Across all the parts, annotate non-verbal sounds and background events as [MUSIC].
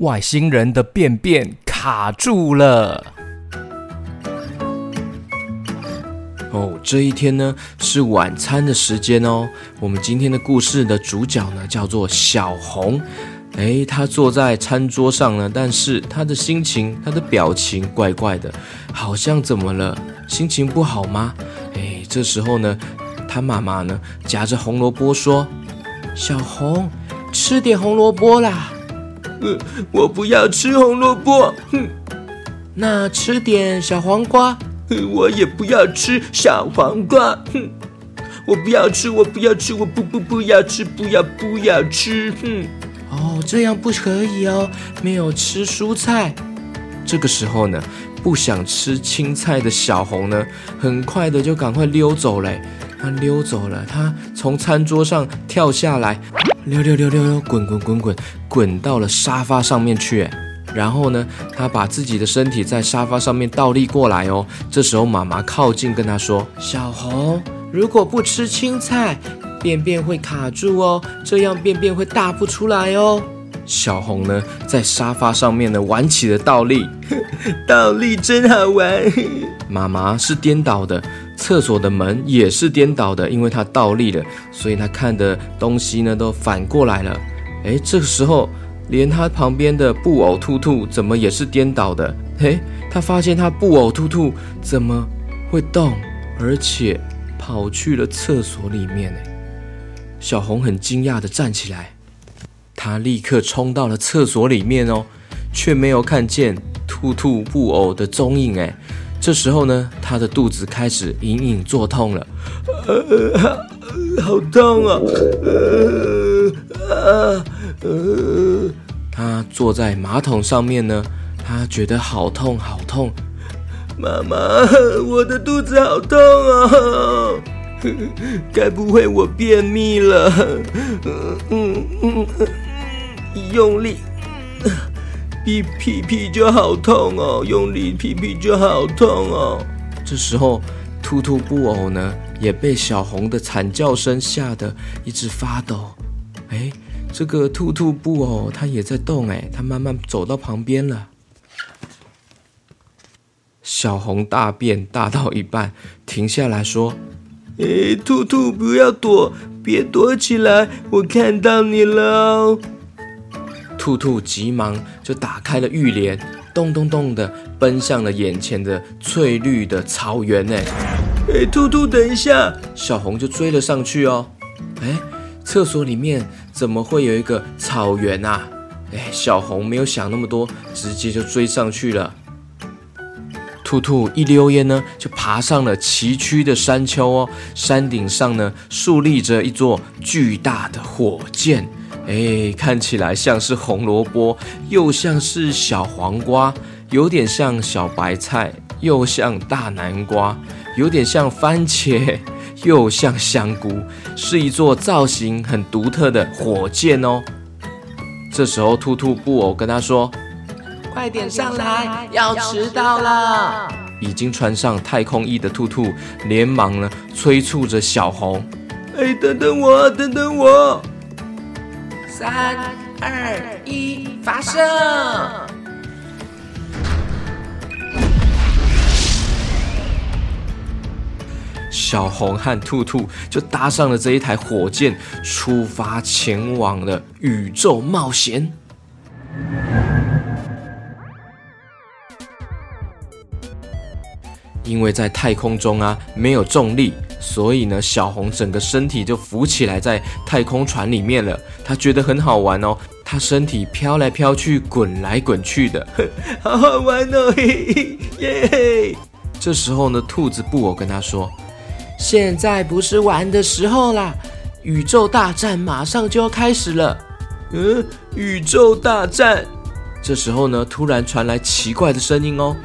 外星人的便便卡住了。哦，这一天呢是晚餐的时间哦。我们今天的故事的主角呢叫做小红。诶，他坐在餐桌上呢，但是他的心情、他的表情怪怪的，好像怎么了？心情不好吗？诶，这时候呢，他妈妈呢夹着红萝卜说：“小红，吃点红萝卜啦。”“呃，[LAUGHS] 我不要吃红萝卜。”“哼，那吃点小黄瓜。”“我也不要吃小黄瓜。”“哼，我不要吃，我不要吃，我不不不要吃，不要不要吃。”“哼。”哦，这样不可以哦，没有吃蔬菜。这个时候呢，不想吃青菜的小红呢，很快的就赶快溜走了。他溜走了，他从餐桌上跳下来，溜溜溜溜溜，滚滚滚滚，滚到了沙发上面去。然后呢，他把自己的身体在沙发上面倒立过来哦。这时候妈妈靠近跟他说：“小红，如果不吃青菜。”便便会卡住哦，这样便便会大不出来哦。小红呢，在沙发上面呢玩起了倒立，[LAUGHS] 倒立真好玩。妈妈是颠倒的，厕所的门也是颠倒的，因为她倒立了，所以他看的东西呢都反过来了。哎，这个时候连他旁边的布偶兔兔怎么也是颠倒的？嘿，她发现他布偶兔兔怎么会动，而且跑去了厕所里面呢？小红很惊讶地站起来，他立刻冲到了厕所里面哦，却没有看见兔兔布偶的踪影。哎，这时候呢，他的肚子开始隐隐作痛了，呃，好痛啊！呃，呃，呃，她坐在马桶上面呢，他觉得好痛好痛，妈妈，我的肚子好痛啊！该不会我便秘了？嗯嗯嗯，用力，屁屁屁就好痛哦！用力屁屁就好痛哦！这时候，兔兔布偶呢也被小红的惨叫声吓得一直发抖。哎，这个兔兔布偶它也在动哎，它慢慢走到旁边了。小红大便大到一半，停下来说。哎，兔兔，不要躲，别躲起来！我看到你了。兔兔急忙就打开了浴帘，咚咚咚的奔向了眼前的翠绿的草原。哎，哎，兔兔，等一下！小红就追了上去哦。哎，厕所里面怎么会有一个草原啊？哎，小红没有想那么多，直接就追上去了。兔兔一溜烟呢，就爬上了崎岖的山丘哦。山顶上呢，竖立着一座巨大的火箭，哎，看起来像是红萝卜，又像是小黄瓜，有点像小白菜，又像大南瓜，有点像番茄，又像香菇，是一座造型很独特的火箭哦。这时候，兔兔布偶跟他说。快点上来，要迟到了！已经穿上太空衣的兔兔连忙呢催促着小红：“哎，等等我，等等我！”三二一，发射！小红和兔兔就搭上了这一台火箭，出发前往了宇宙冒险。因为在太空中啊，没有重力，所以呢，小红整个身体就浮起来在太空船里面了。她觉得很好玩哦，她身体飘来飘去，滚来滚去的，[LAUGHS] 好好玩哦，嘿嘿耶！这时候呢，兔子布偶跟她说：“现在不是玩的时候啦，宇宙大战马上就要开始了。”嗯，宇宙大战。这时候呢，突然传来奇怪的声音哦。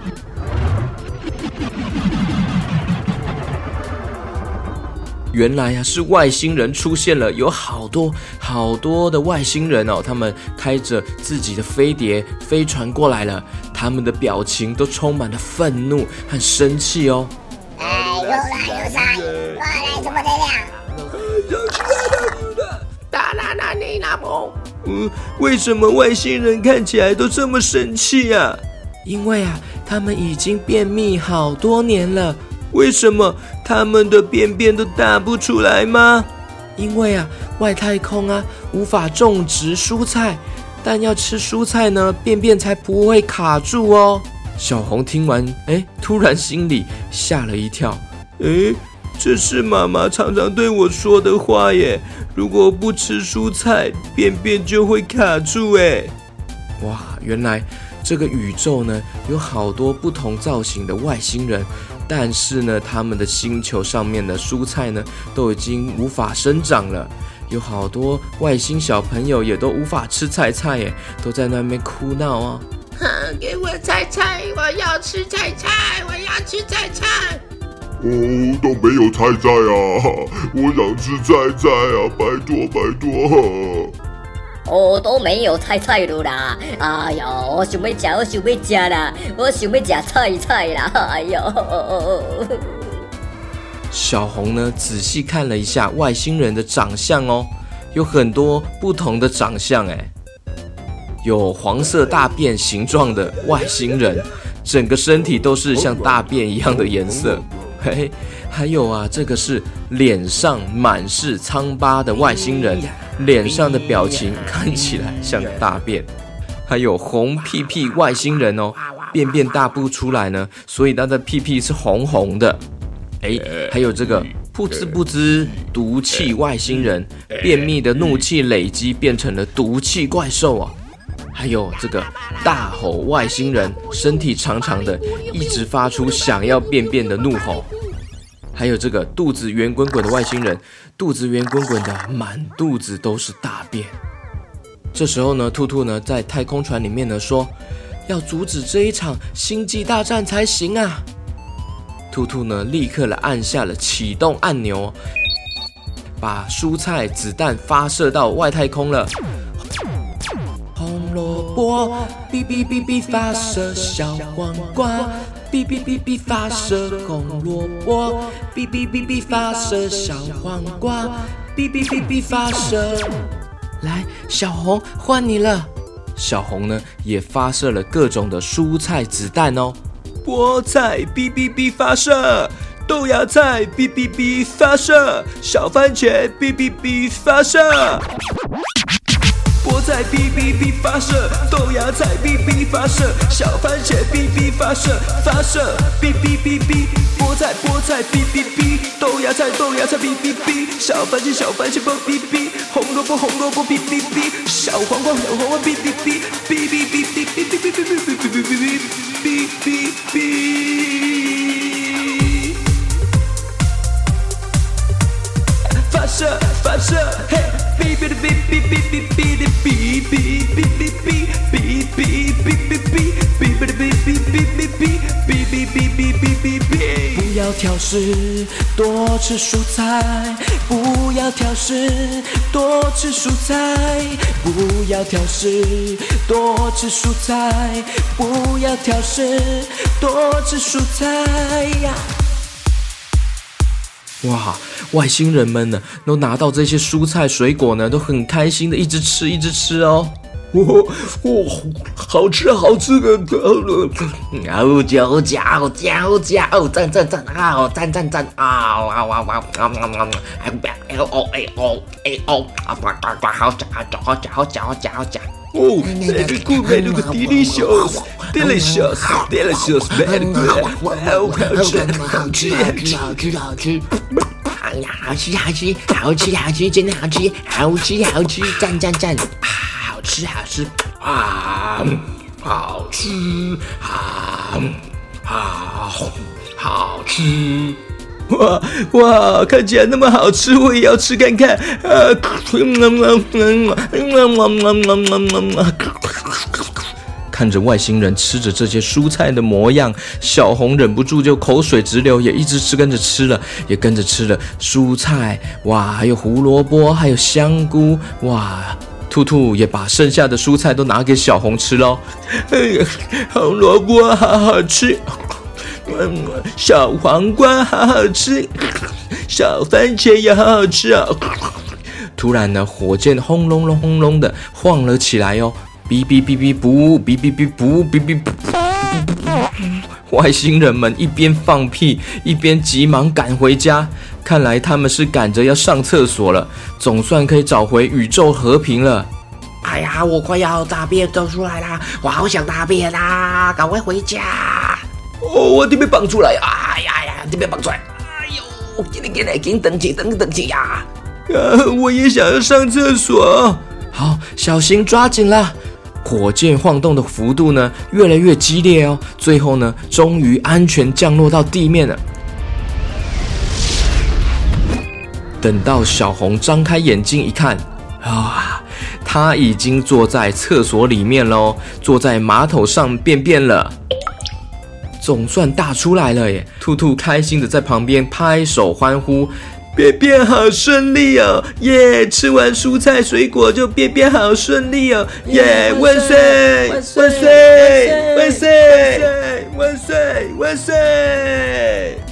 原来呀，是外星人出现了，有好多好多的外星人哦，他们开着自己的飞碟飞船过来了，他们的表情都充满了愤怒和生气哦。哎，又来又来，过来怎么这样？大拿拿你拿不？嗯，为什么外星人看起来都这么生气啊？因为啊，他们已经便秘好多年了。为什么他们的便便都大不出来吗？因为啊，外太空啊，无法种植蔬菜，但要吃蔬菜呢，便便才不会卡住哦。小红听完，哎，突然心里吓了一跳。哎，这是妈妈常常对我说的话耶。如果不吃蔬菜，便便就会卡住。哎，哇，原来这个宇宙呢，有好多不同造型的外星人。但是呢，他们的星球上面的蔬菜呢，都已经无法生长了。有好多外星小朋友也都无法吃菜菜耶，都在那边哭闹啊。哼，给我菜菜，我要吃菜菜，我要吃菜菜。哦，都没有菜菜啊！我想吃菜菜啊！拜托拜托。哦，都没有菜菜了啦！哎呦，我想要吃，我想要吃啦！我想要吃菜菜啦！哎呦，小红呢，仔细看了一下外星人的长相哦，有很多不同的长相哎，有黄色大便形状的外星人，整个身体都是像大便一样的颜色。嘿，还有啊，这个是脸上满是疮疤的外星人。脸上的表情 [LAUGHS] 看起来像大便，还有红屁屁外星人哦，便便大不出来呢，所以他的屁屁是红红的。哎，还有这个噗呲噗呲毒气外星人，便秘的怒气累积变成了毒气怪兽啊。还有这个大吼外星人，身体长长的，一直发出想要便便的怒吼。还有这个肚子圆滚滚的外星人，肚子圆滚滚的，满肚子都是大便。这时候呢，兔兔呢在太空船里面呢说，要阻止这一场星际大战才行啊。兔兔呢立刻了按下了启动按钮，把蔬菜子弹发射到外太空了。红萝卜，哔哔哔哔发射小黄瓜。哔哔哔哔发射红萝卜，哔哔哔哔发射小黄瓜，哔哔哔哔发射。来，小红换你了。小红呢也发射了各种的蔬菜子弹哦。菠菜哔哔哔发射，豆芽菜哔哔哔发射，小番茄哔哔哔发射。菠菜哔哔哔发射，豆芽菜哔哔发射，小番茄哔哔发射，发射哔哔哔哔，菠菜菠菜哔哔哔，豆芽菜豆芽菜哔哔哔，小番茄小番茄哔哔哔，红萝卜红萝卜哔哔哔，小黄瓜小黄瓜哔哔哔，哔哔哔哔哔哔哔哔哔哔哔哔哔哔哔，发射发射嘿。哔哔哔哔哔哔哔不要挑食，多吃蔬菜。不要挑食，多吃蔬菜。不要挑食，多吃蔬菜。不要挑食，多吃蔬菜呀。哇！外星人们呢，都拿到这些蔬菜水果呢，都很开心的一直吃，一直吃哦。哇、哦哦，好吃，好吃的，好嚼，好嚼，嚼，嚼，哦，赞赞赞啊，赞赞赞啊，哇哇哇，啊啊啊，哎哦哎哦哎哦，啊呱呱呱，好嚼，好嚼，好嚼，好嚼，好嚼，好嚼。哦，very good，very good，delicious，delicious，delicious，very good，好吃，好吃，好吃，好吃，好吃。好吃好吃好吃好吃，真的好吃好吃好吃，赞赞赞啊！好吃好吃啊！好吃啊！好好吃！哇哇，看起来那么好吃，我也要吃看看啊！看着外星人吃着这些蔬菜的模样，小红忍不住就口水直流，也一直吃，跟着吃了，也跟着吃了蔬菜，哇，还有胡萝卜，还有香菇，哇，兔兔也把剩下的蔬菜都拿给小红吃喽。哎呀，红萝卜好好吃，嗯，小黄瓜好好吃，小番茄也好好吃啊。突然呢，火箭轰隆隆轰隆的晃了起来哦，哔哔哔哔不，哔哔哔不，哔哔不。外星人们一边放屁，一边急忙赶回家。看来他们是赶着要上厕所了，总算可以找回宇宙和平了。哎呀，我快要大便都出来啦，我好想大便啦，赶快回家。哦，我这被绑出来，哎呀呀，这被绑出来。哎呦，给你给你给你等起等等起呀！啊，我也想要上厕所。好，小心抓紧了。火箭晃动的幅度呢，越来越激烈哦。最后呢，终于安全降落到地面了。等到小红张开眼睛一看，啊，他已经坐在厕所里面喽，坐在马桶上便便了，总算大出来了耶！兔兔开心的在旁边拍手欢呼。便便好顺利哦，耶！吃完蔬菜水果就便便好顺利哦，耶！万岁！万岁！万岁！万岁！万岁！万岁！